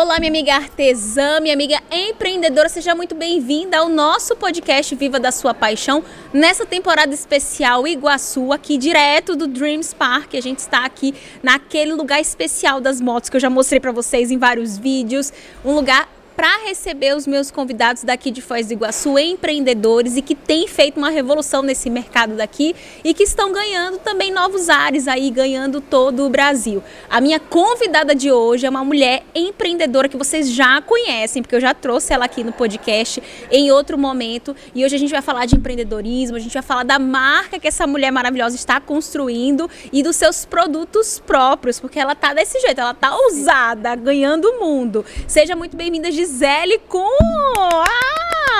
Olá, minha amiga artesã, minha amiga empreendedora, seja muito bem-vinda ao nosso podcast Viva da Sua Paixão, nessa temporada especial Iguaçu, aqui direto do Dreams Park. A gente está aqui naquele lugar especial das motos que eu já mostrei para vocês em vários vídeos, um lugar para receber os meus convidados daqui de Foz do Iguaçu, empreendedores e que têm feito uma revolução nesse mercado daqui e que estão ganhando também novos ares aí, ganhando todo o Brasil. A minha convidada de hoje é uma mulher empreendedora que vocês já conhecem, porque eu já trouxe ela aqui no podcast em outro momento e hoje a gente vai falar de empreendedorismo, a gente vai falar da marca que essa mulher maravilhosa está construindo e dos seus produtos próprios, porque ela tá desse jeito, ela tá ousada, ganhando o mundo. Seja muito bem-vinda, Gisele. Gisele Kuhn.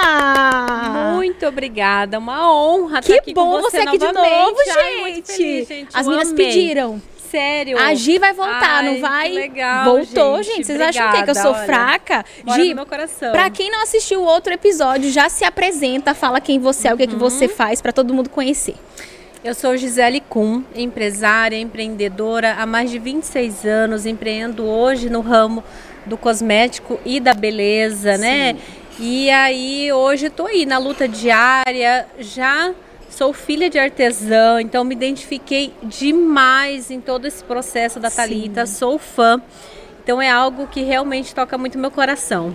Ah! Muito obrigada, uma honra que estar aqui bom você, você aqui novamente. de novo, gente. Ai, feliz, gente. As meninas pediram. Sério? A Gi vai voltar, Ai, não vai? que legal, Voltou, gente. gente. Vocês acham o quê? Que eu Obrigada, sou olha. fraca? Gi, meu coração. pra quem não assistiu o outro episódio, já se apresenta, fala quem você é, o que, é que Uhum. você faz, pra todo mundo conhecer. Eu sou Gisele Kuhn, empresária, empreendedora há mais de 26 anos, empreendo hoje no ramo do cosmético e da beleza, né? E aí hoje estou aí na luta diária, já sou filha de artesã, então me identifiquei demais em todo esse processo da Talita, sou fã. Então é algo que realmente toca muito meu coração.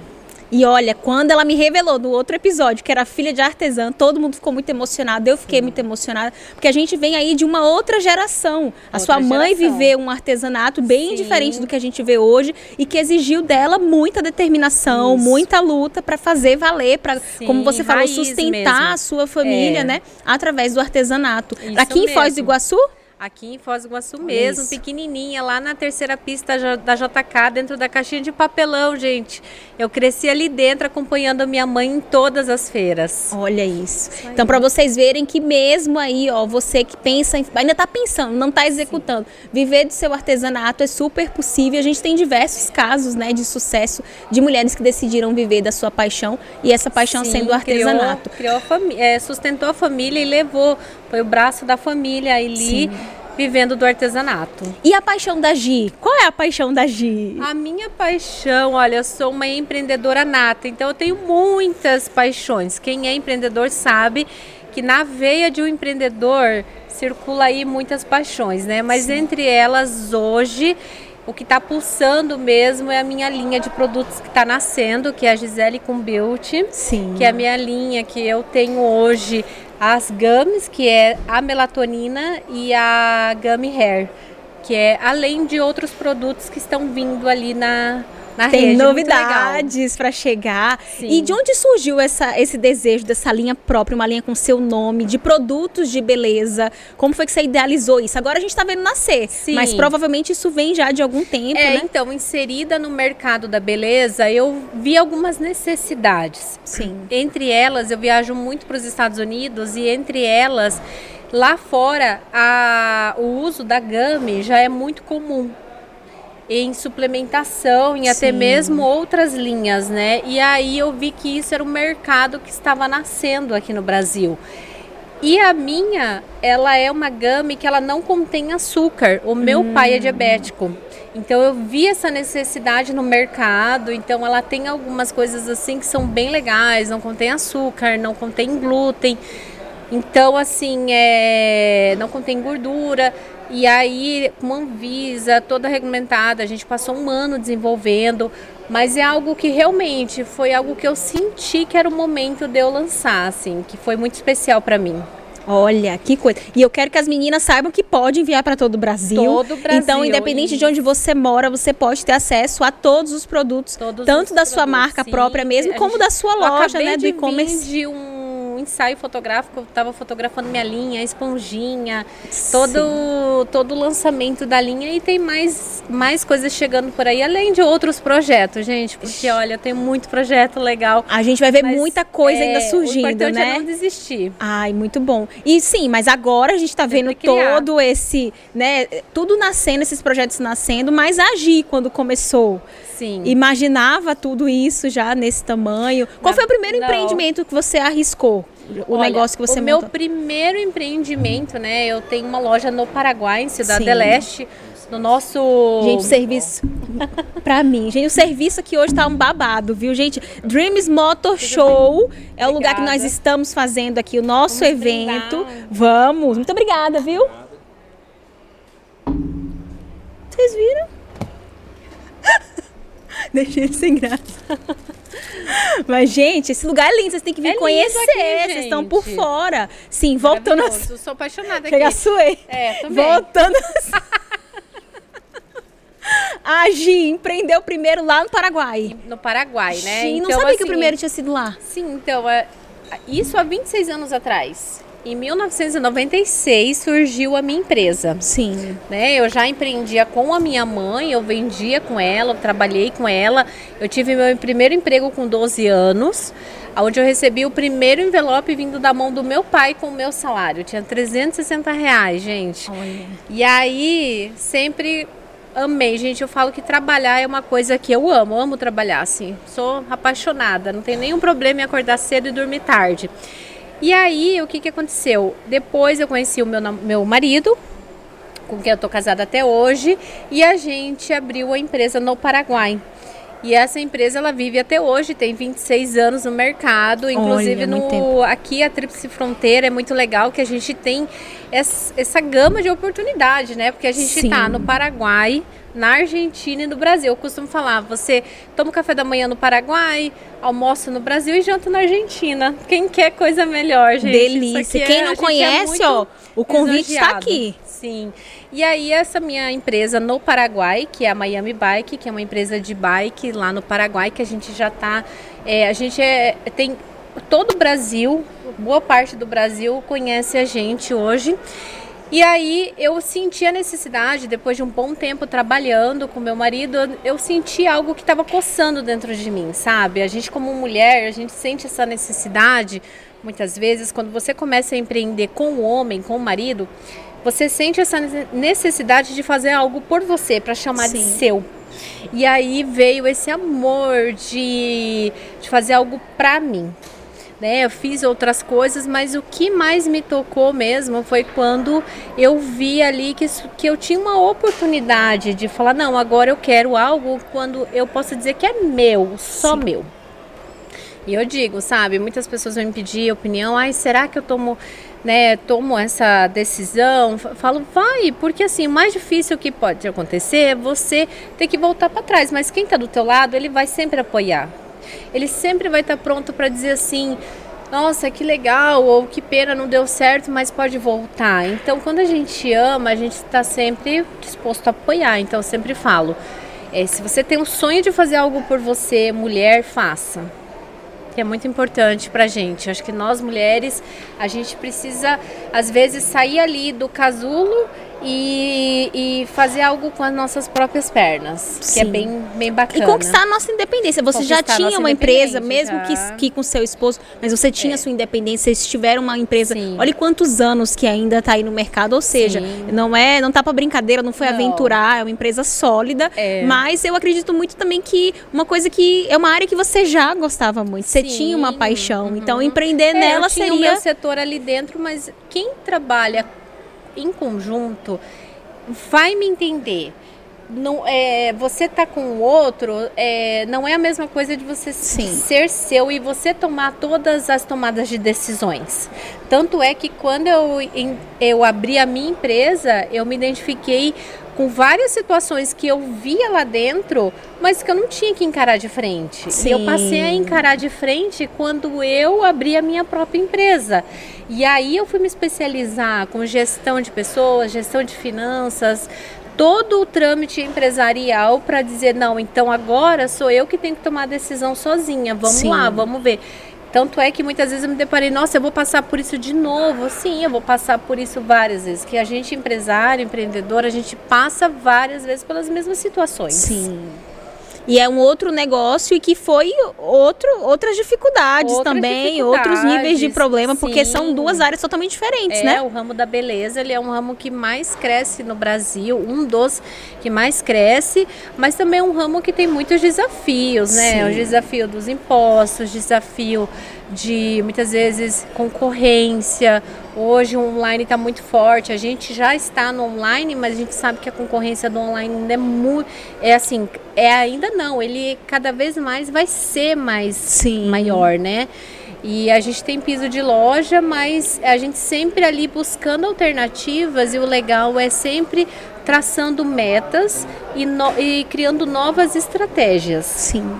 E olha, quando ela me revelou no outro episódio que era filha de artesã, todo mundo ficou muito emocionado, eu fiquei muito emocionada, porque a gente vem aí de uma outra geração. A Outra sua mãe geração. viveu um artesanato bem Sim. diferente do que a gente vê hoje e que exigiu dela muita determinação, Isso. muita luta para fazer valer, para, Sim, como você falou, sustentar mesmo. a sua família, É. né, através do artesanato. Isso Aqui em Foz do mesmo. Iguaçu? Aqui em Foz do Iguaçu mesmo, isso. pequenininha, lá na terceira pista da JK, dentro da caixinha de papelão, gente. Eu cresci ali dentro acompanhando a minha mãe em todas as feiras. Olha isso. Isso. Então, para vocês verem que mesmo aí, ó, você que pensa, em, ainda tá pensando, não tá executando, viver do seu artesanato é super possível. A gente tem diversos casos, né, de sucesso de mulheres que decidiram viver da sua paixão e essa paixão Sim, sendo o artesanato. Criou, criou a é, sustentou a família e levou. Foi o braço da família ali, vivendo do artesanato. E a paixão da Gi? Qual é a paixão da Gi? A minha paixão, olha, eu sou uma empreendedora nata, então eu tenho muitas paixões. Quem é empreendedor sabe que na veia de um empreendedor circula aí muitas paixões, né? Mas entre elas, hoje, o que está pulsando mesmo é a minha linha de produtos que está nascendo, que é a Gisele com Beauty Sim. que é a minha linha que eu tenho hoje as gummies, que é a melatonina e a gummy hair, que é além de outros produtos que estão vindo ali na na Tem rede, legal. novidades para chegar. Sim. E de onde surgiu essa, esse desejo dessa linha própria, uma linha com seu nome, de produtos de beleza? Como foi que você idealizou isso? Agora a gente tá vendo nascer, Sim. mas provavelmente isso vem já de algum tempo, É, né? então, inserida no mercado da beleza, eu vi algumas necessidades. Sim. Entre elas, eu viajo muito para os Estados Unidos e entre elas, lá fora, a- o uso da gummy já é muito comum em suplementação, em até Sim. mesmo outras linhas, né? E aí eu vi que isso era um mercado que estava nascendo aqui no Brasil. E a minha, ela é uma gummy que ela não contém açúcar. O meu pai é diabético. Então eu vi essa necessidade no mercado, então ela tem algumas coisas assim que são bem legais, não contém açúcar, não contém glúten. Então, assim, é, não contém gordura. E aí, com a Anvisa, toda regulamentada, a gente passou um ano desenvolvendo. Mas é algo que realmente foi algo que eu senti que era o momento de eu lançar, assim, que foi muito especial para mim. Olha, que coisa. E eu quero que as meninas saibam que pode enviar para todo o Brasil. Todo o Brasil, Então, independente de onde você mora, você pode ter acesso a todos os produtos, Todos tanto os da sua produtos, marca sim. própria mesmo, como gente- da sua loja, né, do e-commerce. de um ensaio fotográfico, eu estava fotografando minha linha, a esponjinha, todo todo o lançamento da linha e tem mais mais coisas chegando por aí, além de outros projetos, gente, porque olha, tem muito projeto legal. A gente vai ver muita coisa é, ainda O surgindo, importante né? é não desistir. Ai, muito bom. E sim, mas agora a gente tá vendo todo esse, né, tudo nascendo, esses projetos nascendo, mas agir quando começou. Sim. Imaginava tudo isso já nesse tamanho. Qual foi o primeiro não. empreendimento que você arriscou? O Olha, negócio que você O meu primeiro empreendimento, né? Eu tenho uma loja no Paraguai, em Cidade Sim. del Este. no nosso. Gente, o serviço. pra mim, gente, o serviço aqui hoje tá um babado, viu, gente? Dreams Motor Show é o lugar que nós estamos fazendo aqui, o nosso Vamos evento. Brindar. Vamos. Muito obrigada, viu? Vocês viram? Deixei ele sem graça. Mas, gente, esse lugar é lindo, vocês têm que vir é conhecer. Aqui, vocês estão por fora. Sim, voltando. A... Eu sou apaixonada Chega aqui. suei. É, também. Voltando. A Gi empreendeu primeiro lá no Paraguai. No Paraguai, né? Gi, não então, sabia assim, que o assim, primeiro tinha sido lá. Sim, então, é, isso há 26 anos atrás. Em 1996 surgiu a minha empresa. Sim. Né? Eu já empreendia com a minha mãe, eu vendia com ela, eu trabalhei com ela. Eu tive meu primeiro emprego com 12 anos, onde eu recebi o primeiro envelope vindo da mão do meu pai com o meu salário. Eu tinha 360 reais, gente. Olha. E aí, sempre amei, gente. Eu falo que trabalhar é uma coisa que eu amo, eu amo trabalhar, assim. Sou apaixonada, não tenho nenhum problema em acordar cedo e dormir tarde. E aí, o que, que aconteceu? Depois eu conheci o meu, meu marido, com quem eu tô casada até hoje, e a gente abriu a empresa no Paraguai. E essa empresa ela vive até hoje, tem 26 anos no mercado, inclusive Olha, no aqui a Tríplice Fronteira é muito legal que a gente tem essa, essa gama de oportunidade, né? Porque a gente Sim. tá no Paraguai, na Argentina e no Brasil. Eu costumo falar, você toma o café da manhã no Paraguai, almoça no Brasil e janta na Argentina. Quem quer coisa melhor, gente? Delícia. Quem é, não é conhece, é ó, o convite está aqui. Sim. E aí essa minha empresa no Paraguai, que é a Miami Bike, que é uma empresa de bike lá no Paraguai, que a gente já está, é, a gente é, tem todo o Brasil, boa parte do Brasil conhece a gente hoje. E aí eu senti a necessidade, depois de um bom tempo trabalhando com meu marido, eu senti algo que estava coçando dentro de mim, sabe? A gente como mulher, a gente sente essa necessidade, muitas vezes, quando você começa a empreender com o homem, com o marido, você sente essa necessidade de fazer algo por você, para chamar Sim. de seu. E aí veio esse amor de, de fazer algo para mim né? Eu fiz outras coisas, mas o que mais me tocou mesmo foi quando eu vi ali que, que eu tinha uma oportunidade de falar, não, agora eu quero algo quando eu posso dizer que é meu, só Sim. meu. E eu digo, sabe, muitas pessoas vão me pedir opinião, ai, será que eu tomo, né, tomo essa decisão? Falo, vai, porque assim, o mais difícil que pode acontecer é você ter que voltar para trás, mas quem está do teu lado, ele vai sempre apoiar ele sempre vai estar pronto para dizer assim: nossa, que legal, ou que pena, não deu certo, mas pode voltar. Então, quando a gente ama, a gente está sempre disposto a apoiar. Então, eu sempre falo: é, se você tem um sonho de fazer algo por você, mulher, faça. Que é muito importante pra gente. Acho que nós mulheres, a gente precisa, às vezes, sair ali do casulo e, e, fazer algo com as nossas próprias pernas, Sim. que é bem, bem bacana. E conquistar a nossa independência. Você conquistar já tinha uma empresa, mesmo que, que com seu esposo, mas você tinha é. sua independência, vocês tiveram uma empresa. Sim. Olha quantos anos que ainda está aí no mercado, ou seja, Sim. não é, não tá para brincadeira, não foi não. aventurar, é uma empresa sólida, é. mas eu acredito muito também que uma coisa que é uma área que você já gostava muito, você tinha uma paixão, uhum. então empreender é, nela eu tinha seria o meu setor ali dentro, mas quem trabalha em conjunto vai me entender. Não, é, você tá com o outro, é, não é a mesma coisa de você Sim. ser seu e você tomar todas as tomadas de decisões. Tanto é que quando eu, eu abri a minha empresa, eu me identifiquei com várias situações que eu via lá dentro, mas que eu não tinha que encarar de frente. Sim. E eu passei a encarar de frente quando eu abri a minha própria empresa. E aí eu fui me especializar com gestão de pessoas, gestão de finanças, todo o trâmite empresarial para dizer não, então agora sou eu que tenho que tomar a decisão sozinha. Vamos Sim. lá, vamos ver. Tanto é que muitas vezes eu me deparei, nossa, eu vou passar por isso de novo. Sim, eu vou passar por isso várias vezes. Que a gente, empresário, empreendedor, a gente passa várias vezes pelas mesmas situações. Sim. E é um outro negócio e que foi outro, outras dificuldades outras também, dificuldades, outros níveis de problema, sim. porque são duas áreas totalmente diferentes, é, né? o ramo da beleza, ele é um ramo que mais cresce no Brasil, um dos que mais cresce, mas também é um ramo que tem muitos desafios, né? Sim. O desafio dos impostos, desafio de muitas vezes concorrência, Hoje o online está muito forte. A gente já está no online, mas a gente sabe que a concorrência do online ainda é muito. É assim, é ainda não. Ele cada vez mais vai ser mais Sim. maior, né? E a gente tem piso de loja, mas a gente sempre ali buscando alternativas e o legal é sempre traçando metas e, no, e criando novas estratégias. Sim.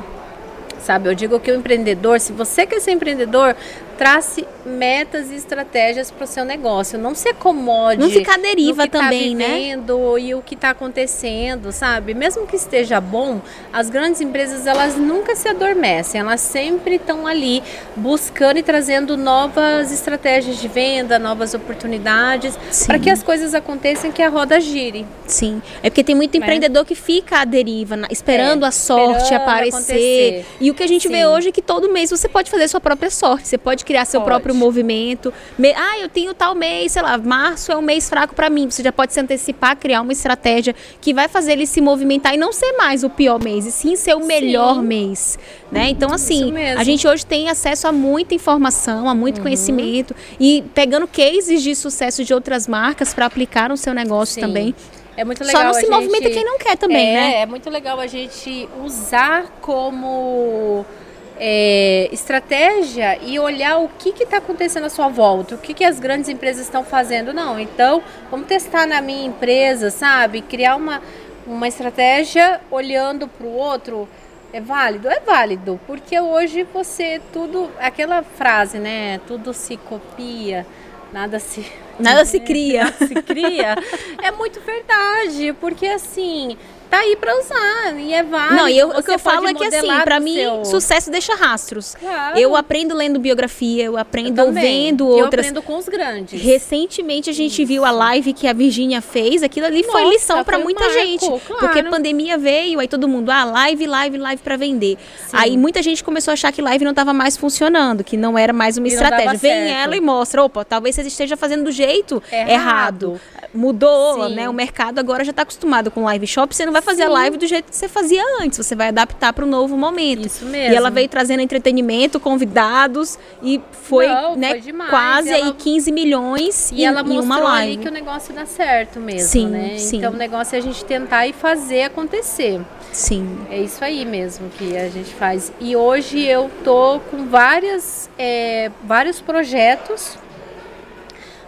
Sabe, eu digo que o empreendedor, se você quer ser empreendedor, trace metas e estratégias para o seu negócio. Não se acomode. Não ficar deriva tá também, vivendo, né? E o que está acontecendo, sabe? Mesmo que esteja bom, as grandes empresas elas nunca se adormecem. Elas sempre estão ali buscando e trazendo novas estratégias de venda, novas oportunidades, para que as coisas aconteçam, que a roda gire. Sim. É porque tem muito né? empreendedor que fica à deriva, esperando é, a sorte esperando aparecer. Acontecer. E o que a gente Sim. vê hoje é que todo mês você pode fazer sua própria sorte. Você pode criar seu pode. próprio movimento. Me... Ah, eu tenho tal mês, sei lá, março é um mês fraco para mim. Você já pode se antecipar, criar uma estratégia que vai fazer ele se movimentar e não ser mais o pior mês, e sim ser o melhor sim. mês, né? Então assim, a gente hoje tem acesso a muita informação, a muito uhum. conhecimento e pegando cases de sucesso de outras marcas para aplicar no seu negócio sim. também. É muito legal. Só não se gente... movimenta quem não quer também, é, né? É muito legal a gente usar como é, estratégia e olhar o que está acontecendo à sua volta, o que, que as grandes empresas estão fazendo. Não, então vamos testar na minha empresa, sabe? Criar uma, uma estratégia olhando para o outro. É válido? É válido, porque hoje você tudo, aquela frase, né? Tudo se copia, nada se nada se cria. Nada se cria. é muito verdade, porque assim, tá aí para usar e é válido. Não, e eu, o que eu falo é que assim, para mim, seu... sucesso deixa rastros. Claro. Eu aprendo lendo biografia, eu aprendo eu vendo outras. Eu aprendo com os grandes. Recentemente a gente Isso. viu a live que a Virgínia fez, aquilo ali Nossa, foi lição para muita marco, gente, claro. porque pandemia veio, aí todo mundo, ah, live, live, live para vender. Sim. Aí muita gente começou a achar que live não estava mais funcionando, que não era mais uma e estratégia. Vem ela e mostra, opa, talvez você esteja fazendo do jeito errado. errado. Mudou, Sim. né? O mercado agora já está acostumado com live shop, você não vai fazer Sim. a live do jeito que você fazia antes. Você vai adaptar para o novo momento. Isso mesmo. E ela veio trazendo entretenimento, convidados e foi, Não, né, foi quase ela... aí 15 milhões e em, ela mostrou em uma live. ali que o negócio dá certo mesmo, sim, né? Sim. Então o negócio é a gente tentar e fazer acontecer. Sim. É isso aí mesmo que a gente faz. E hoje eu tô com várias, é, vários projetos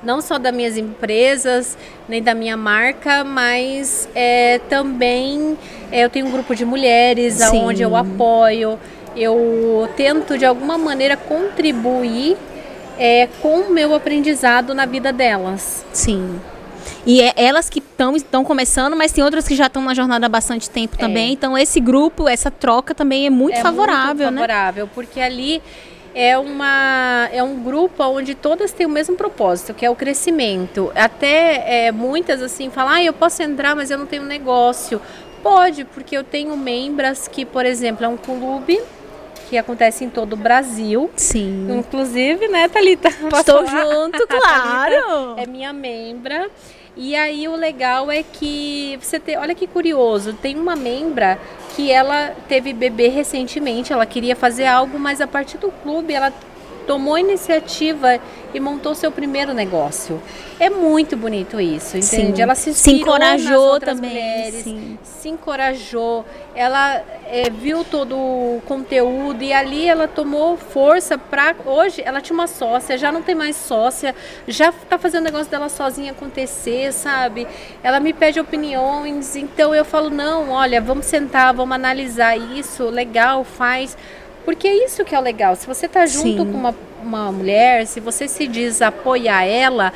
não só das minhas empresas, nem da minha marca, mas é, também é, eu tenho um grupo de mulheres Sim. onde eu apoio, eu tento de alguma maneira contribuir é, com o meu aprendizado na vida delas. Sim. E é elas que estão começando, mas tem outras que já estão na jornada há bastante tempo também. É. Então esse grupo, essa troca também é muito é favorável, muito favorável, né? porque ali é, uma, é um grupo onde todas têm o mesmo propósito, que é o crescimento. Até é, muitas assim falam, ah, eu posso entrar, mas eu não tenho negócio. Pode, porque eu tenho membros que, por exemplo, é um clube que acontece em todo o Brasil. Sim. Inclusive, né, Thalita? Estou falar? junto, claro. é minha membra. E aí o legal é que você tem, olha que curioso, tem uma membra que ela teve bebê recentemente, ela queria fazer algo, mas a partir do clube ela tomou iniciativa e montou seu primeiro negócio. É muito bonito isso, entende? Sim. Ela se, se encorajou também, mulheres, sim. se encorajou, ela é, viu todo o conteúdo e ali ela tomou força para hoje ela tinha uma sócia, já não tem mais sócia, já está fazendo o negócio dela sozinha acontecer, sabe? Ela me pede opiniões, então eu falo não, olha, vamos sentar, vamos analisar isso, legal, faz porque é isso que é o legal. Se você está junto Sim. com uma, uma mulher, se você se diz apoiar ela,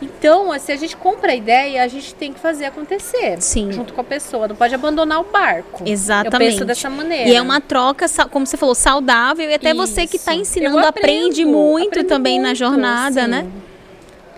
então, se a gente compra a ideia, a gente tem que fazer acontecer. Sim. Junto com a pessoa. Não pode abandonar o barco. Exatamente. Eu penso dessa maneira. E é uma troca, como você falou, saudável. E até Isso. você que está ensinando aprendo, aprende muito também muito, na jornada, sim. né?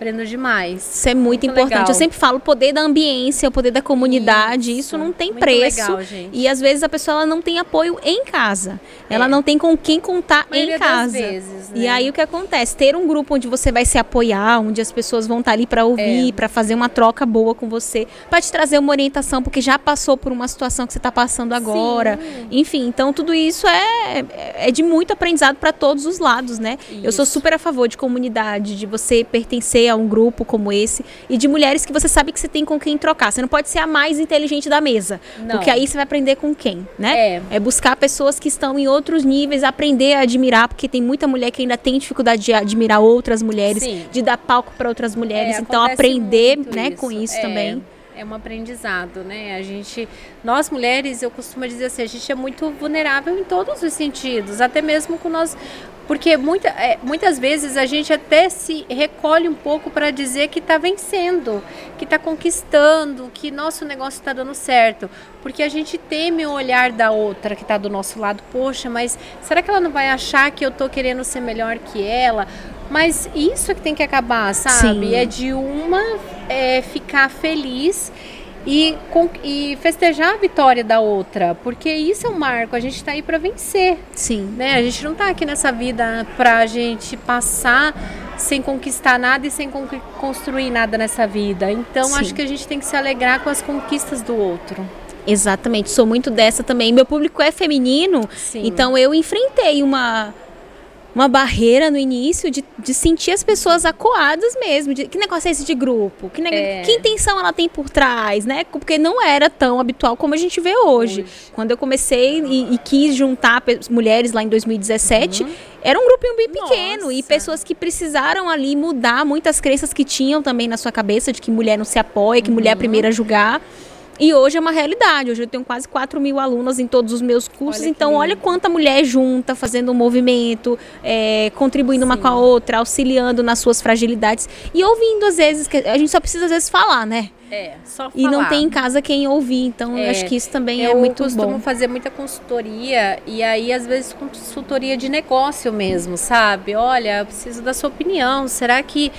Aprendo demais. Isso é muito, muito importante. Legal. Eu sempre falo o poder da ambiência, o poder da comunidade, isso, isso não tem muito preço. Legal, gente. E às vezes a pessoa ela não tem apoio em casa. É. Ela não tem com quem contar em casa. Vezes, né? E aí o que acontece? Ter um grupo onde você vai se apoiar, onde as pessoas vão estar ali para ouvir, é. para fazer uma troca boa com você, para te trazer uma orientação, porque já passou por uma situação que você está passando agora. Sim. Enfim, então tudo isso é, é de muito aprendizado para todos os lados, né? Isso. Eu sou super a favor de comunidade, de você pertencer a um grupo como esse e de mulheres que você sabe que você tem com quem trocar. Você não pode ser a mais inteligente da mesa, Não. porque aí você vai aprender com quem, né? É. buscar pessoas que estão em outros níveis, aprender a admirar, porque tem muita mulher que ainda tem dificuldade de admirar outras mulheres, Sim. de dar palco para outras mulheres. É, então aprender, né, com isso É, também. É um aprendizado, né? A gente, nós mulheres, eu costumo dizer assim, a gente é muito vulnerável em todos os sentidos, até mesmo com nós, porque muita, é, muitas vezes a gente até se recolhe um pouco para dizer que está vencendo, que está conquistando, que nosso negócio está dando certo, porque a gente teme o olhar da outra que está do nosso lado. Poxa, mas será que ela não vai achar que eu estou querendo ser melhor que ela? Mas isso é que tem que acabar, sabe? Sim. É de uma é, ficar feliz e, com- e festejar a vitória da outra, porque isso é um marco, a gente está aí para vencer, Sim. né? A gente não está aqui nessa vida para a gente passar sem conquistar nada e sem con- construir nada nessa vida. Então Sim. acho que a gente tem que se alegrar com as conquistas do outro. Exatamente, sou muito dessa também. Meu público é feminino, Sim. então eu enfrentei uma uma barreira no início de, de sentir as pessoas acuadas mesmo. De, que negócio é esse de grupo? Que, É. que intenção ela tem por trás, né? Porque não era tão habitual como a gente vê hoje. Hoje. Quando eu comecei e, e quis juntar mulheres lá em 2017, era um grupinho bem pequeno e Nossa. pessoas que precisaram ali mudar muitas crenças que tinham também na sua cabeça de que mulher não se apoia, que mulher é a primeira a julgar. E hoje é uma realidade. Hoje eu tenho quase 4 mil alunas em todos os meus cursos. Olha então, olha quanta mulher junta, fazendo um movimento, é, contribuindo uma Sim. com a outra, auxiliando nas suas fragilidades. E ouvindo, às vezes, que a gente só precisa, às vezes, falar, né? É, só E não falar. tem em casa quem ouvir. Então, eu É, acho que isso também eu é muito costumo bom. fazer muita consultoria e aí às vezes consultoria de negócio mesmo, sabe? Olha, eu preciso da sua opinião. Será que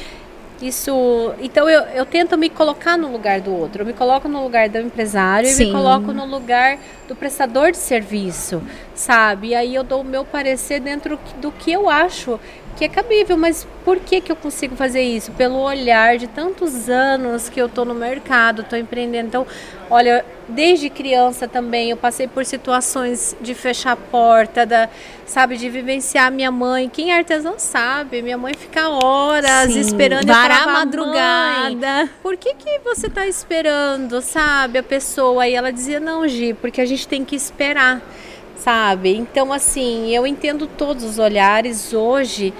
isso. Então eu, eu tento me colocar no lugar do outro. Eu me coloco no lugar do empresário e Sim. me coloco no lugar do prestador de serviço, sabe? E aí eu dou o meu parecer dentro do que eu acho que é cabível, mas por que, que eu consigo fazer isso? Pelo olhar de tantos anos que eu tô no mercado, tô empreendendo. Então, olha, desde criança também eu passei por situações de fechar a porta, da, sabe, de vivenciar minha mãe. Quem é artesão sabe, minha mãe fica horas Sim, esperando varar a falava, "Mãe, madrugada. por que, que você está esperando, sabe, a pessoa? E ela dizia, não, Gi, porque a gente tem que esperar, sabe? Então, assim, eu entendo todos os olhares. Hoje,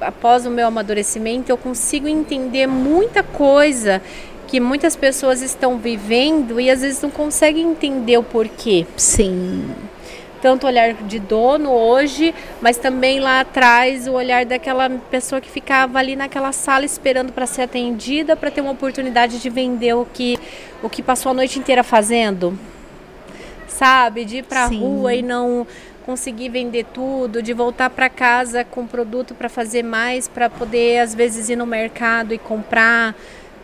após o meu amadurecimento, eu consigo entender muita coisa que muitas pessoas estão vivendo e às vezes não conseguem entender o porquê Sim. tanto o olhar de dono hoje, mas também lá atrás o olhar daquela pessoa que ficava ali naquela sala esperando para ser atendida, para ter uma oportunidade de vender o que o que passou a noite inteira fazendo. Sabe, de ir para Sim. rua e não conseguir vender tudo, de voltar para casa com produto para fazer mais, para poder às vezes ir no mercado e comprar.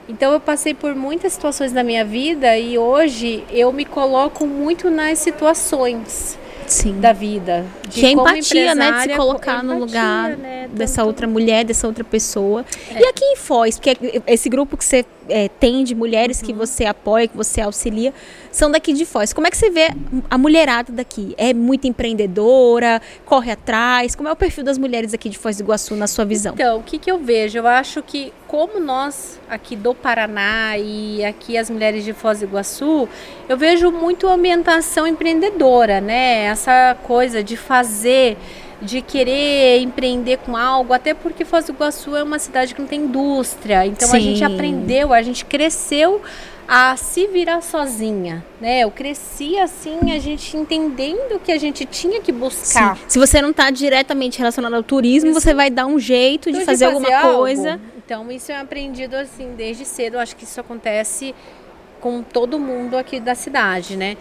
Então eu passei por muitas situações na minha vida e hoje eu me coloco muito nas situações Sim. da vida. De que é empatia, né? De se colocar no empatia, lugar né? dessa outra mulher, dessa outra pessoa. É. E aqui em Foz, porque esse grupo que você é, tem de mulheres Uhum. que você apoia, que você auxilia, são daqui de Foz. Como é que você vê a mulherada daqui? É muito empreendedora, corre atrás? Como é o perfil das mulheres aqui de Foz do Iguaçu, na sua visão? Então, o que, que eu vejo? Eu acho que, como nós aqui do Paraná e aqui as mulheres de Foz do Iguaçu, eu vejo muito ambientação empreendedora, né? Essa coisa de fazer, de querer empreender com algo, até porque Foz do Iguaçu é uma cidade que não tem indústria. Então, a Sim. gente aprendeu, a gente cresceu a se virar sozinha, né? Eu cresci assim, a gente entendendo que a gente tinha que buscar. Sim. Se você não está diretamente relacionado ao turismo, Isso. você vai dar um jeito de Então, fazer, alguma algo. coisa. Então, isso é aprendido assim desde cedo. Eu acho que isso acontece com todo mundo aqui da cidade, né?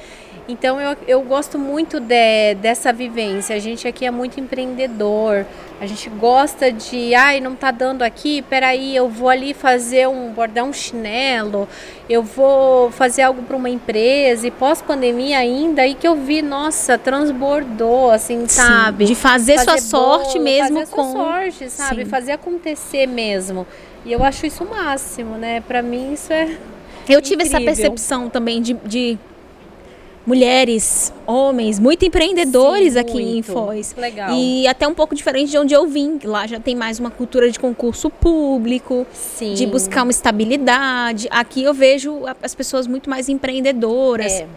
Então, eu, eu gosto muito de, dessa vivência. A gente aqui é muito empreendedor. A gente gosta de, ai, não tá dando aqui, peraí, eu vou ali fazer um, bordar um chinelo, eu vou fazer algo para uma empresa. E pós-pandemia ainda, aí que eu vi, nossa, transbordou, assim, Sim, sabe? de fazer, sua fazer sorte bolo, mesmo fazer com. sua sorte, sabe? Sim. Fazer acontecer mesmo. E eu acho isso o máximo, né? Pra mim isso é Eu tive essa Incrível. percepção também de, de mulheres, homens, muito empreendedores Sim, aqui muito. em Foz. Legal. E até um pouco diferente de onde eu vim. Lá já tem mais uma cultura de concurso público, Sim. de buscar uma estabilidade. Aqui eu vejo as pessoas muito mais empreendedoras. É.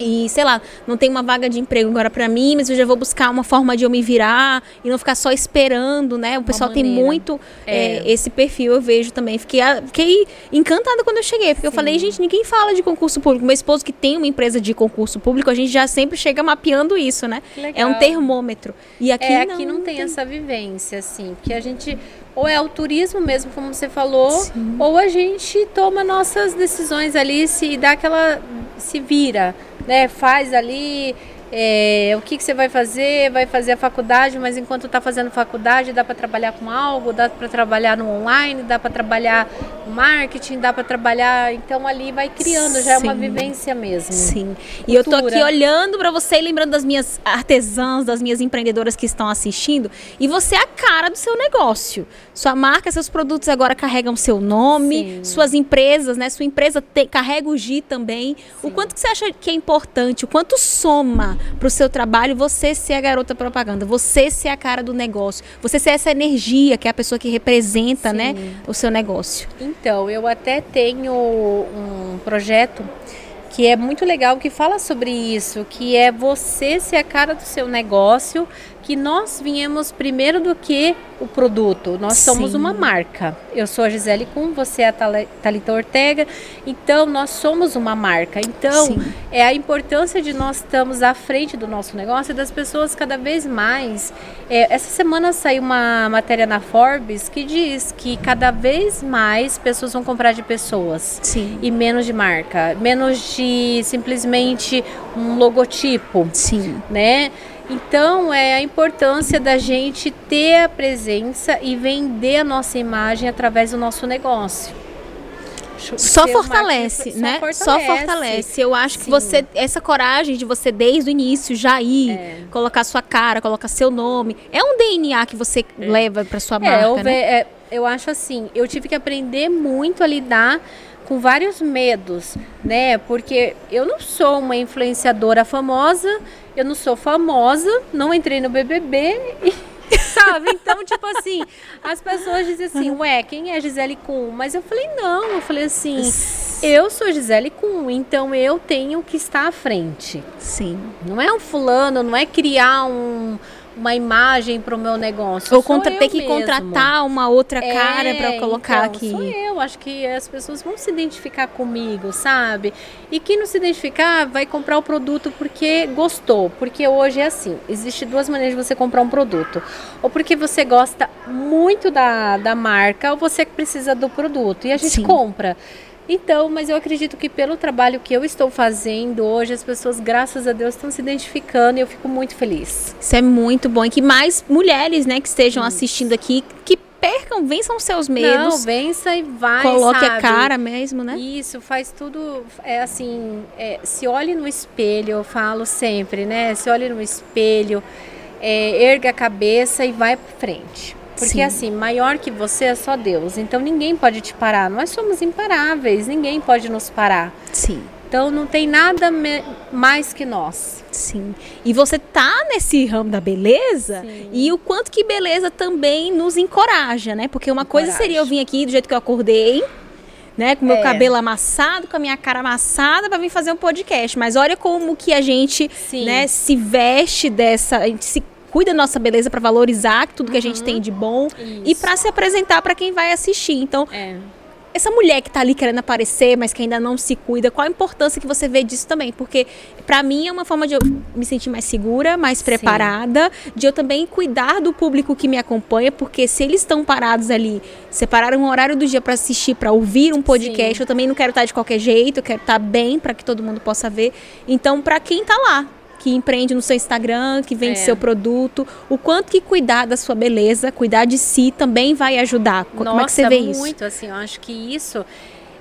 E, sei lá, não tem uma vaga de emprego agora pra mim, mas eu já vou buscar uma forma de eu me virar e não ficar só esperando, né? O pessoal tem muito É. é, esse perfil, eu vejo também. Fiquei, a- fiquei encantada quando eu cheguei, porque eu falei, gente, ninguém fala de concurso público. Meu esposo que tem uma empresa de concurso público, a gente já sempre chega mapeando isso, né? É um termômetro. E aqui, é, não, aqui não, tem, essa vivência, assim, porque a gente ou é o turismo mesmo, como você falou, Sim. ou a gente toma nossas decisões ali, se dá aquela, se vira, né, faz ali é, o que, que você vai fazer, vai fazer a faculdade, mas enquanto está fazendo faculdade dá para trabalhar com algo, dá para trabalhar no online, dá para trabalhar no marketing, dá para trabalhar, então ali vai criando, já é uma Sim. vivência mesmo. Sim. E eu tô aqui Cultura. olhando pra você e lembrando das minhas artesãs, das minhas empreendedoras que estão assistindo. E você é a cara do seu negócio. Sua marca, seus produtos agora carregam seu nome, Sim. suas empresas, né? Sua empresa te- carrega o G também. O quanto que você acha que é importante, o quanto soma pro seu trabalho você ser a garota propaganda, você ser a cara do negócio, você ser essa energia que é a pessoa que representa, né, o seu negócio. Então, eu até tenho um projeto que é muito legal que fala sobre isso, que é você ser a cara do seu negócio, que nós viemos primeiro do que o produto. Nós somos Sim. uma marca. Eu sou a Gisele Kuhn, você é a Thalita Ortega. Então, nós somos uma marca. Então, Sim. é a importância de nós estarmos à frente do nosso negócio e das pessoas cada vez mais. É, essa semana saiu uma matéria na Forbes que diz que cada vez mais pessoas vão comprar de pessoas Sim. e menos de marca, menos de simplesmente um logotipo, Sim. né? Então é a importância da gente ter a presença e vender a nossa imagem através do nosso negócio. Só uma fortalece, né? Só fortalece. Eu acho que Sim. você, essa coragem de você desde o início já ir, É. colocar sua cara, colocar seu nome, é um DNA que você leva para sua É, marca, houve- né? é, eu acho assim, eu tive que aprender muito a lidar com vários medos, né? Porque eu não sou uma influenciadora famosa, eu não sou famosa, não entrei no BBB e sabe? Então, tipo assim, as pessoas dizem assim, ué, quem é Gisele Kuhn? Mas eu falei, não, eu falei assim, eu sou Gisele Kuhn, então eu tenho que estar à frente. Sim. Não é um fulano, não é criar um, uma imagem para o meu negócio. Ou contra, ter que mesmo. contratar uma outra cara É, para colocar então, aqui. Sou eu, acho que as pessoas vão se identificar comigo, sabe? E quem não se identificar vai comprar o produto porque gostou. Porque hoje é assim: existe duas maneiras de você comprar um produto. Ou porque você gosta muito da, da marca, ou você precisa do produto. E a gente Sim. compra. Então, mas eu acredito que pelo trabalho que eu estou fazendo hoje, as pessoas, graças a Deus, estão se identificando e eu fico muito feliz. Isso é muito bom. E que mais mulheres, né, que estejam assistindo aqui, que percam, vençam seus Não, medos. vença e vai, coloque a sabe? cara mesmo, né? Isso, faz tudo, é assim, é, se olhe no espelho, eu falo sempre, né? Se olhe no espelho, é, erga a cabeça e vai pra frente. Porque Sim. assim, maior que você é só Deus, então ninguém pode te parar. Nós somos imparáveis, ninguém pode nos parar. Sim. Então não tem nada mais que nós. Sim. E você tá nesse ramo da beleza Sim. e o quanto que beleza também nos encoraja, né? Porque uma coisa Encoraja. seria eu vir aqui do jeito que eu acordei, né, com meu É. cabelo amassado, com a minha cara amassada para vir fazer um podcast, mas olha como que a gente, Sim. né, se veste dessa, a gente se cuida da nossa beleza para valorizar tudo que a gente tem de bom e Uhum. Isso. para se apresentar para quem vai assistir. Então, É. essa mulher que tá ali querendo aparecer, mas que ainda não se cuida, qual a importância que você vê disso também? Porque pra mim é uma forma de eu me sentir mais segura, mais preparada, de eu também cuidar do público que me acompanha, porque se eles estão parados ali, separaram um horário do dia pra assistir, pra ouvir um podcast, Sim. eu também não quero estar de qualquer jeito, eu quero estar bem pra que todo mundo possa ver. Então, pra quem tá lá, que empreende no seu Instagram, que vende É. seu produto, o quanto que cuidar da sua beleza, cuidar de si também vai ajudar. Como é que você vê isso? muito, assim, eu acho que isso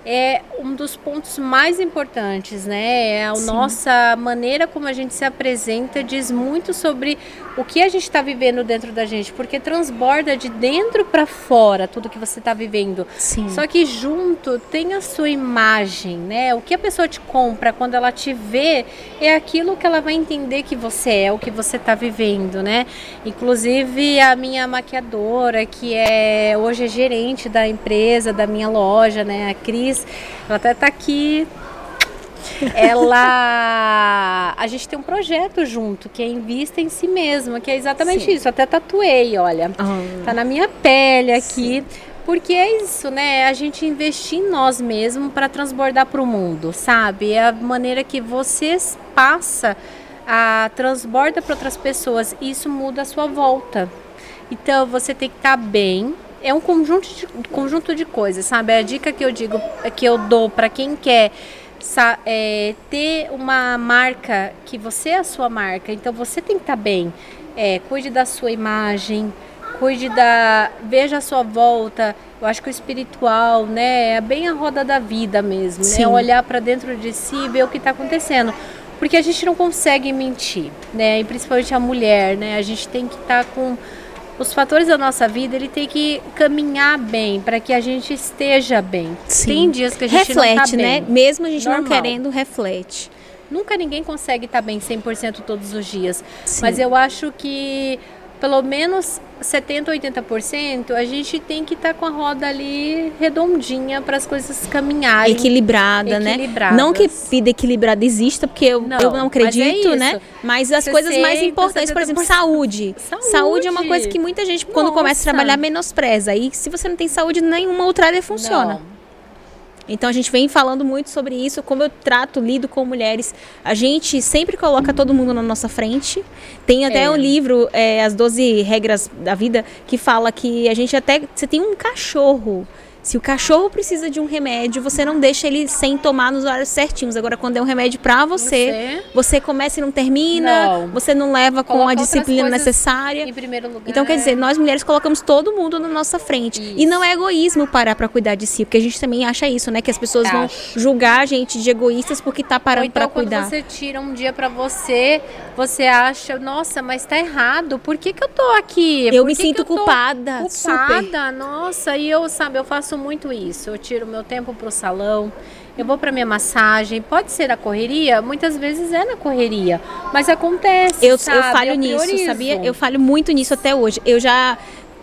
é um dos pontos mais importantes, né? É a Sim. nossa maneira como a gente se apresenta diz muito sobre o que a gente está vivendo dentro da gente, porque transborda de dentro para fora tudo que você está vivendo. Sim. Só que junto tem a sua imagem, né? O que a pessoa te compra quando ela te vê é aquilo que ela vai entender que você é, o que você está vivendo, né? Inclusive a minha maquiadora, que é hoje é gerente da empresa, da minha loja, né? A Cris ela até está aqui. Ela. A gente tem um projeto junto, que é Invista em Si Mesma, que é exatamente Sim. isso. até tatuei, olha. Oh. Tá na minha pele aqui. Sim. Porque é isso, né? A gente investir em nós mesmos para transbordar para o mundo, sabe? É a maneira que você passa a transborda para outras pessoas. E isso muda a sua volta. Então você tem que estar tá bem, é um conjunto de, conjunto de coisas, sabe? A dica que eu digo, que eu dou para quem quer é, ter uma marca que você é a sua marca, então você tem que estar tá bem. É, cuide da sua imagem, cuide da. veja a sua volta. Eu acho que o espiritual, né, é bem a roda da vida mesmo, né? Sim. né? Olhar para dentro de si e ver o que está acontecendo. Porque a gente não consegue mentir, né? E principalmente a mulher, né? A gente tem que estar tá com os fatores da nossa vida, ele tem que caminhar bem para que a gente esteja bem. Sim. Tem dias que a gente reflete, não tá né? Bem. Mesmo a gente Normal. não querendo, reflete. Nunca ninguém consegue estar tá bem 100% todos os dias. Sim. Mas eu acho que pelo menos 70, 80%, a gente tem que estar tá com a roda ali redondinha para as coisas caminharem. Equilibrada, né? Não que vida equilibrada exista, porque eu não, eu não acredito, mas é né? Mas as 60, coisas mais importantes, por exemplo, saúde. saúde. Saúde é uma coisa que muita gente, quando Nossa. começa a trabalhar, menospreza. E se você não tem saúde, nenhuma outra área funciona. Não. Então a gente vem falando muito sobre isso, como eu trato, lido com mulheres. A gente sempre coloca todo mundo na nossa frente. Tem até é. um livro, é, As 12 Regras da Vida, que fala que a gente até. Você tem um cachorro se o cachorro precisa de um remédio, você não deixa ele sem tomar nos horários certinhos. Agora, quando é um remédio para você, você, você começa e não termina, não. você não leva Coloca com a disciplina necessária. Em primeiro lugar. Então, quer dizer, nós mulheres colocamos todo mundo na nossa frente. Isso. E não é egoísmo parar para cuidar de si, porque a gente também acha isso, né? Que as pessoas vão julgar a gente de egoístas porque tá parando para então, cuidar. Quando você tira um dia para você, você acha, nossa, mas tá errado. Por que, que eu tô aqui? Eu Por me sinto culpada. Culpada, super. nossa. E eu, sabe, eu faço muito isso. Eu tiro meu tempo para o salão, eu vou para minha massagem. Pode ser na correria, muitas vezes é na correria, mas acontece. Eu, eu falho eu nisso, sabia? Eu falho muito nisso até hoje. Eu já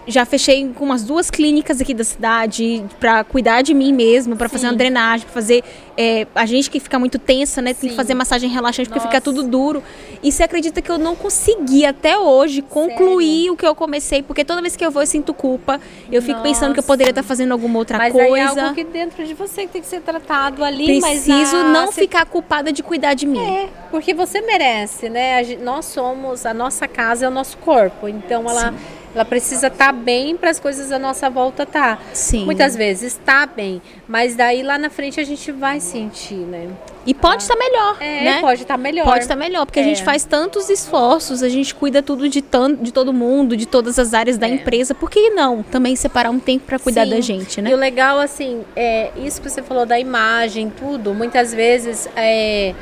já fechei com umas duas clínicas aqui da cidade para cuidar de mim mesmo, para fazer uma drenagem, para fazer é, a gente que fica muito tensa, né, Sim. tem que fazer massagem relaxante Nossa. porque fica tudo duro. E você acredita que eu não consegui até hoje concluir Sério? o que eu comecei, porque toda vez que eu vou eu sinto culpa. Eu fico Nossa. pensando que eu poderia estar fazendo alguma outra mas coisa. Mas é algo que dentro de você que tem que ser tratado ali, Preciso não você... ficar culpada de cuidar de mim. É, porque você merece, né? Nós somos a nossa casa é o nosso corpo. Então ela Sim ela precisa estar tá bem para as coisas à nossa volta tá. Sim. Muitas vezes está bem, mas daí lá na frente a gente vai sentir, né? E pode estar tá melhor, é, né? Pode estar tá melhor. Pode estar tá melhor, porque é. a gente faz tantos esforços, a gente cuida tudo de, tanto, de todo mundo, de todas as áreas da é. empresa. Por que não também separar um tempo para cuidar Sim. da gente, né? E o legal, assim, é isso que você falou da imagem, tudo. Muitas vezes, é,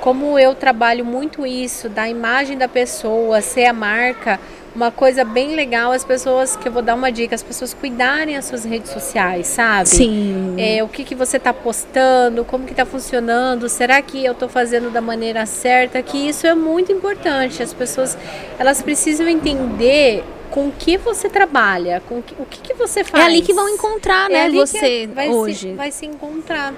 como eu trabalho muito isso, da imagem da pessoa, ser a marca uma coisa bem legal as pessoas, que eu vou dar uma dica, as pessoas cuidarem as suas redes sociais, sabe? Sim. É, o que, que você está postando, como que está funcionando, será que eu estou fazendo da maneira certa? Que isso é muito importante. As pessoas, elas precisam entender com o que você trabalha, com que, o que, que você faz. É ali que vão encontrar, é né, você vai hoje. Se, vai se encontrar.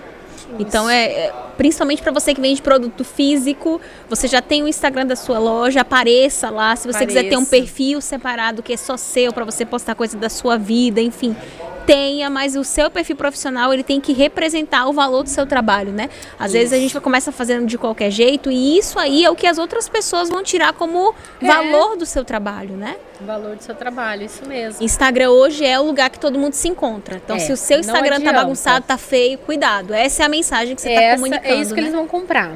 Então é, é principalmente para você que vende produto físico, você já tem o Instagram da sua loja, apareça lá. Se você apareça. quiser ter um perfil separado que é só seu para você postar coisa da sua vida, enfim, tenha, mas o seu perfil profissional ele tem que representar o valor do seu trabalho, né? Às isso. vezes a gente começa fazendo de qualquer jeito e isso aí é o que as outras pessoas vão tirar como é. valor do seu trabalho, né? O valor do seu trabalho, isso mesmo. Instagram hoje é o lugar que todo mundo se encontra. Então, é, se o seu Instagram tá bagunçado, tá feio, cuidado. Essa é a mensagem que você está comunicando. É isso que né? eles vão comprar.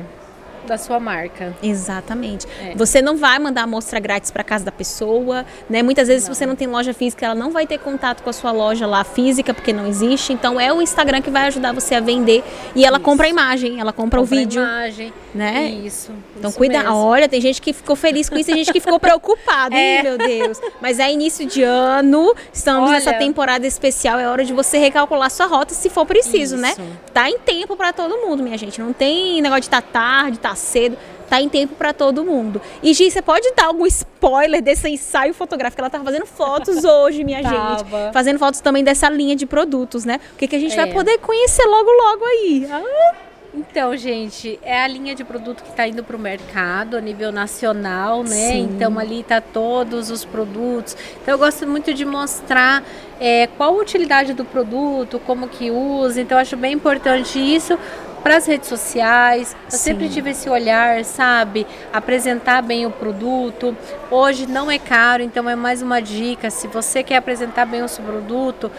da sua marca. Exatamente. É. Você não vai mandar amostra grátis para casa da pessoa, né? Muitas vezes não. se você não tem loja física, ela não vai ter contato com a sua loja lá física porque não existe. Então é o Instagram que vai ajudar você a vender e ela Isso. compra a imagem, ela compra, compra o vídeo, a imagem, né? Isso. Então isso cuida. Mesmo. Olha, tem gente que ficou feliz com isso, e gente que ficou preocupada, é. hein, meu Deus. Mas é início de ano, estamos Olha, nessa temporada especial, é hora de você recalcular sua rota se for preciso, né? isso. né? Tá em tempo para todo mundo, minha gente. Não tem negócio de estar tá tarde, estar tá cedo tá em tempo para todo mundo. E Gi, você pode dar algum spoiler desse ensaio fotográfico? Ela tava fazendo fotos hoje, minha gente. Fazendo fotos também dessa linha de produtos, né? O que, que a gente é. vai poder conhecer logo, logo aí. Ah. Então, gente, é a linha de produto que está indo para o mercado a nível nacional, né? Sim. Então ali tá todos os produtos. Então eu gosto muito de mostrar é, qual a utilidade do produto, como que usa. Então eu acho bem importante isso para as redes sociais. Eu Sim. sempre tive esse olhar, sabe? Apresentar bem o produto. Hoje não é caro, então é mais uma dica. Se você quer apresentar bem o seu produto,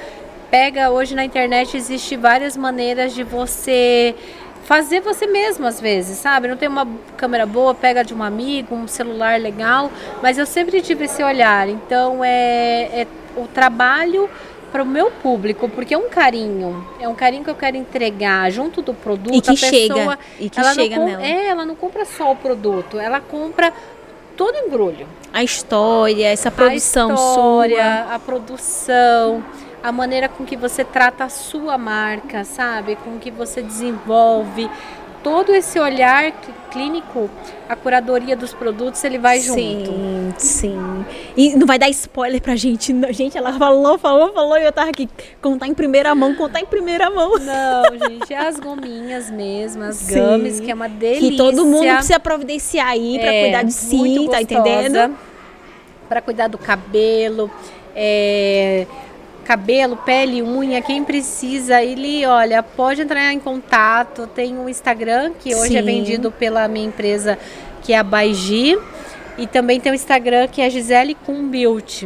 pega hoje na internet existe várias maneiras de você fazer você mesmo às vezes, sabe? Não tem uma câmera boa, pega de um amigo, um celular legal, mas eu sempre tive esse olhar. Então é, é o trabalho para o meu público, porque é um carinho, é um carinho que eu quero entregar junto do produto. E que pessoa, chega, e que ela chega não, nela. É, ela não compra só o produto, ela compra todo o embrulho. A história, essa produção a história, sua. a produção, a maneira com que você trata a sua marca, sabe? Com que você desenvolve todo esse olhar clínico, a curadoria dos produtos, ele vai sim, junto. Sim, sim. E não vai dar spoiler pra gente. Não. Gente, ela falou, falou, falou e eu tava aqui. Contar em primeira mão, contar em primeira mão. Não, gente, é as gominhas mesmo, as sim, games, que é uma delícia. Que todo mundo precisa providenciar aí pra é, cuidar de si, tá entendendo? Pra cuidar do cabelo. É, cabelo, pele, unha, quem precisa, ele, olha, pode entrar em contato. Tem um Instagram que hoje é Sim. é vendido pela minha empresa, que é a Baigi. E também tem o Instagram que é Gisele Cumbilt.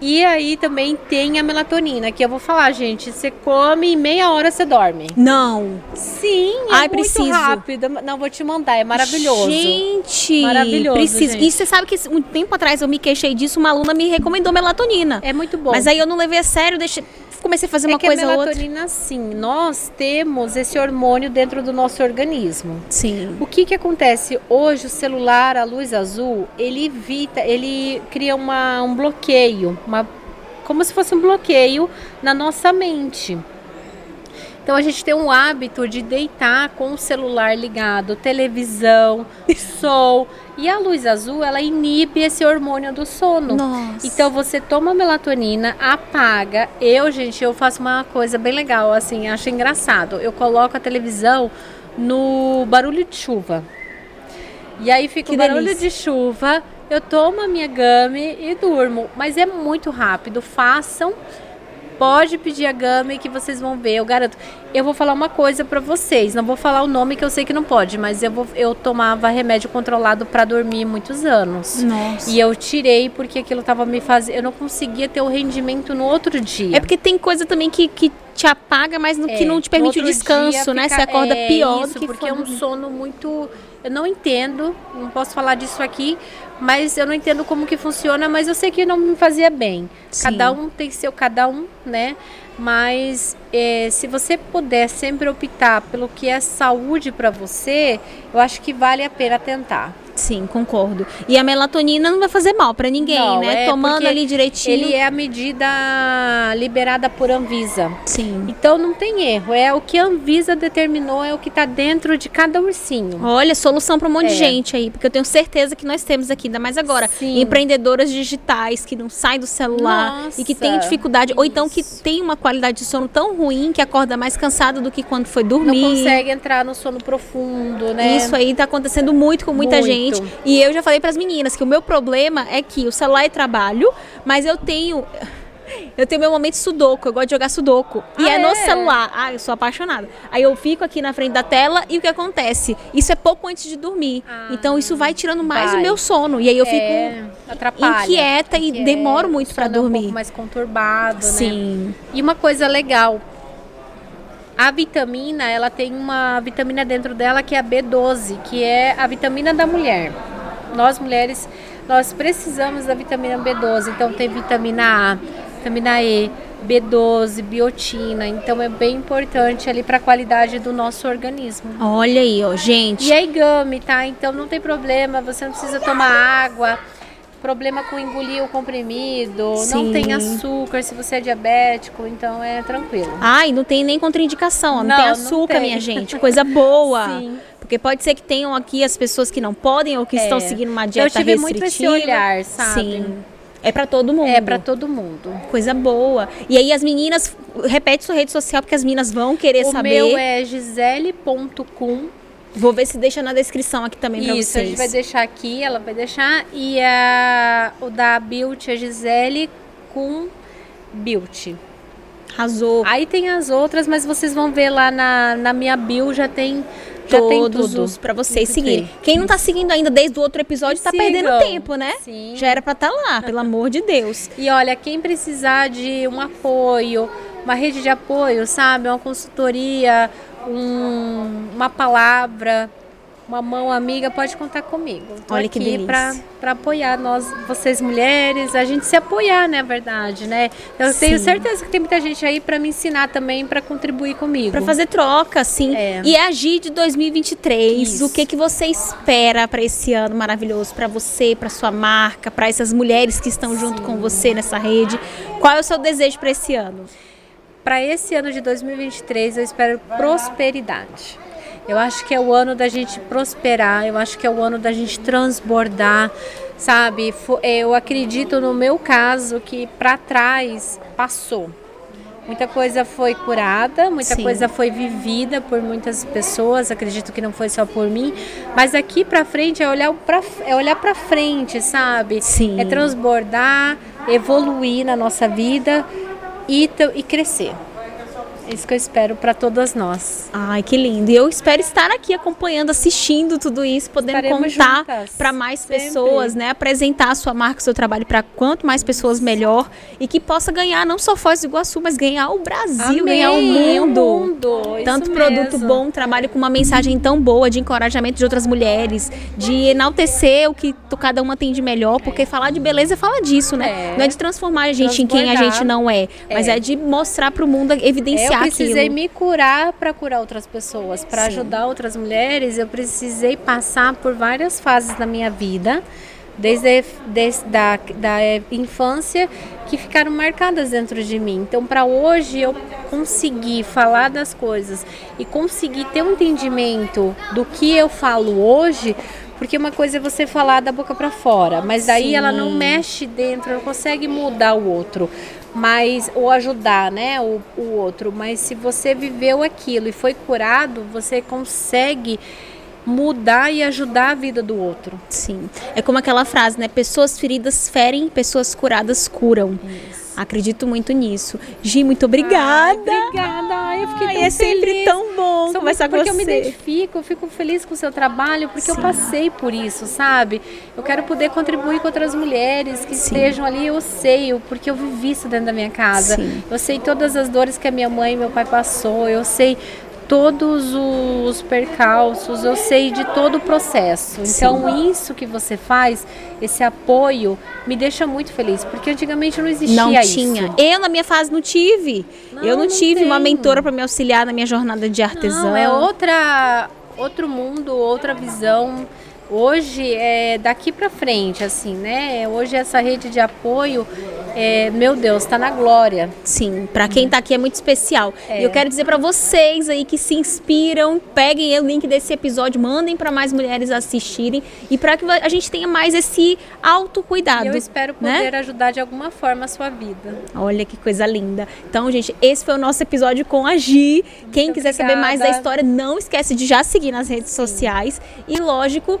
E aí também tem a melatonina, que eu vou falar, gente, você come e meia hora você dorme. Não. Sim, é Ai, muito preciso. rápido. Não, vou te mandar, é maravilhoso. Gente, maravilhoso. Preciso. Gente. E você sabe que um tempo atrás eu me queixei disso, uma aluna me recomendou melatonina. É muito bom. Mas aí eu não levei a sério, deixei comecei a fazer é uma coisa ou outra. a melatonina, sim, nós temos esse hormônio dentro do nosso organismo. Sim. O que que acontece? Hoje o celular, a luz azul, ele evita, ele cria uma, um bloqueio, uma, como se fosse um bloqueio na nossa mente. Então a gente tem um hábito de deitar com o celular ligado, televisão, sol. E a luz azul, ela inibe esse hormônio do sono. Nossa. Então você toma melatonina, apaga. Eu, gente, eu faço uma coisa bem legal, assim, acho engraçado. Eu coloco a televisão no barulho de chuva. E aí fica que o barulho delícia. de chuva, eu tomo a minha game e durmo. Mas é muito rápido. Façam pode pedir a Gami que vocês vão ver, eu garanto. Eu vou falar uma coisa para vocês, não vou falar o nome que eu sei que não pode, mas eu, vou, eu tomava remédio controlado para dormir muitos anos. Nossa. E eu tirei porque aquilo tava me fazendo, eu não conseguia ter o rendimento no outro dia. É porque tem coisa também que, que te apaga, mas no, é, que não te permite o descanso, né? Fica, Você acorda é, pior isso, do que porque é um sono muito eu não entendo, não posso falar disso aqui, mas eu não entendo como que funciona, mas eu sei que não me fazia bem. Sim. Cada um tem seu cada um, né? Mas é, se você puder sempre optar pelo que é saúde para você, eu acho que vale a pena tentar. Sim, concordo. E a melatonina não vai fazer mal para ninguém, não, né? É Tomando ali direitinho. Ele é a medida liberada por Anvisa. Sim. Então não tem erro. É o que a Anvisa determinou, é o que está dentro de cada ursinho. Olha, solução para um monte é. de gente aí, porque eu tenho certeza que nós temos aqui, ainda mais agora, Sim. empreendedoras digitais que não saem do celular Nossa, e que têm dificuldade, isso. ou então que tem uma qualidade de sono tão ruim que acorda mais cansado do que quando foi dormir. Não consegue entrar no sono profundo, né? Isso aí está acontecendo muito com muita muito. gente gente. E eu já falei para as meninas que o meu problema é que o celular é trabalho, mas eu tenho eu tenho meu momento sudoku, eu gosto de jogar sudoku. Ah, e é, é, no celular. Ah, eu sou apaixonada. Aí eu fico aqui na frente da tela e o que acontece? Isso é pouco antes de dormir. Ah, então isso vai tirando mais vai. o meu sono. E aí eu fico é, inquieta e demoro muito para dormir. É um pouco mais conturbado, Sim. né? E uma coisa legal, A vitamina, ela tem uma vitamina dentro dela que é a B12, que é a vitamina da mulher. Nós mulheres, nós precisamos da vitamina B12. Então tem vitamina A, vitamina E, B12, biotina. Então é bem importante ali para a qualidade do nosso organismo. Olha aí, ó, gente. E aí gami, tá? Então não tem problema, você não precisa tomar água problema com engolir o comprimido, Sim. não tem açúcar se você é diabético, então é tranquilo. Ai, não tem nem contraindicação, não, não tem açúcar, não tem. minha gente, coisa boa. Sim. Porque pode ser que tenham aqui as pessoas que não podem ou que é. estão seguindo uma dieta restritiva. Eu tive restritiva. muito esse olhar, sabe? Sim. É para todo mundo. É para todo mundo. Coisa boa. E aí as meninas, repete sua rede social porque as meninas vão querer o saber. O meu é gisele.com Vou ver se deixa na descrição aqui também para vocês. Isso, a gente vai deixar aqui, ela vai deixar. E a, o da Beauty, a Gisele com Beauty. Arrasou. Aí tem as outras, mas vocês vão ver lá na, na minha bio, já tem já todos os para vocês seguirem. Quem não tá seguindo ainda desde o outro episódio está perdendo tempo, né? Sim. Já era para estar tá lá, pelo amor de Deus. E olha, quem precisar de um apoio, uma rede de apoio, sabe, uma consultoria, um, uma palavra, uma mão amiga, pode contar comigo. Tô Olha que delícia. para apoiar nós, vocês mulheres, a gente se apoiar, né, verdade, né? Eu sim. tenho certeza que tem muita gente aí para me ensinar também, para contribuir comigo. Para fazer troca, sim. É. E agir de 2023, Isso. o que que você espera para esse ano maravilhoso para você, para sua marca, para essas mulheres que estão sim. junto com você nessa rede? Qual é o seu desejo para esse ano? Para esse ano de 2023 eu espero prosperidade. Eu acho que é o ano da gente prosperar, eu acho que é o ano da gente transbordar, sabe? Eu acredito no meu caso que para trás passou. Muita coisa foi curada, muita Sim. coisa foi vivida por muitas pessoas, acredito que não foi só por mim, mas aqui para frente é olhar para é olhar para frente, sabe? Sim. É transbordar, evoluir na nossa vida e, e crescer. É isso que eu espero para todas nós. Ai, que lindo. E eu espero estar aqui acompanhando, assistindo tudo isso, podendo Estaremos contar para mais sempre. pessoas, né? Apresentar a sua marca, o seu trabalho para quanto mais pessoas melhor e que possa ganhar não só Foz do Iguaçu, mas ganhar o Brasil, Amém. ganhar o mundo. O mundo. Tanto produto mesmo. bom, trabalho com uma mensagem tão boa de encorajamento de outras mulheres, de enaltecer o que cada uma tem de melhor, porque é. falar de beleza é falar disso, né? É. Não é de transformar a gente em quem a gente não é, mas é, é de mostrar para o mundo, evidenciar precisei aquilo. me curar para curar outras pessoas, para ajudar outras mulheres. Eu precisei passar por várias fases da minha vida, desde, desde da, da infância, que ficaram marcadas dentro de mim. Então, para hoje eu conseguir falar das coisas e conseguir ter um entendimento do que eu falo hoje, porque uma coisa é você falar da boca para fora, mas daí Sim. ela não mexe dentro, não consegue mudar o outro mas ou ajudar, né, o, o outro. Mas se você viveu aquilo e foi curado, você consegue mudar e ajudar a vida do outro. Sim. É como aquela frase, né? Pessoas feridas ferem, pessoas curadas curam. Isso. Acredito muito nisso. Gi, muito obrigada. Ai, obrigada. Ai, eu fiquei Ai, tão é sempre tão bom Só conversar com você. Porque eu me identifico, eu fico feliz com o seu trabalho, porque Sim. eu passei por isso, sabe? Eu quero poder contribuir com outras mulheres que Sim. estejam ali. Eu sei, porque eu vivi isso dentro da minha casa. Sim. Eu sei todas as dores que a minha mãe e meu pai passou. Eu sei todos os percalços, eu sei de todo o processo. Então, Sim. isso que você faz, esse apoio, me deixa muito feliz, porque antigamente não existia não tinha. Isso. Eu, na minha fase, não tive. Não, eu não, não tive tenho. uma mentora para me auxiliar na minha jornada de artesã. Não, é outra, outro mundo, outra visão hoje é daqui para frente, assim, né? Hoje essa rede de apoio, é, meu Deus, está na glória. Sim, para quem está aqui é muito especial. É. E eu quero dizer para vocês aí que se inspiram, peguem o link desse episódio, mandem para mais mulheres assistirem e para que a gente tenha mais esse autocuidado. Eu espero né? poder né? ajudar de alguma forma a sua vida. Olha que coisa linda. Então, gente, esse foi o nosso episódio com a Gi. Muito quem quiser obrigada. saber mais da história, não esquece de já seguir nas redes Sim. sociais e, lógico,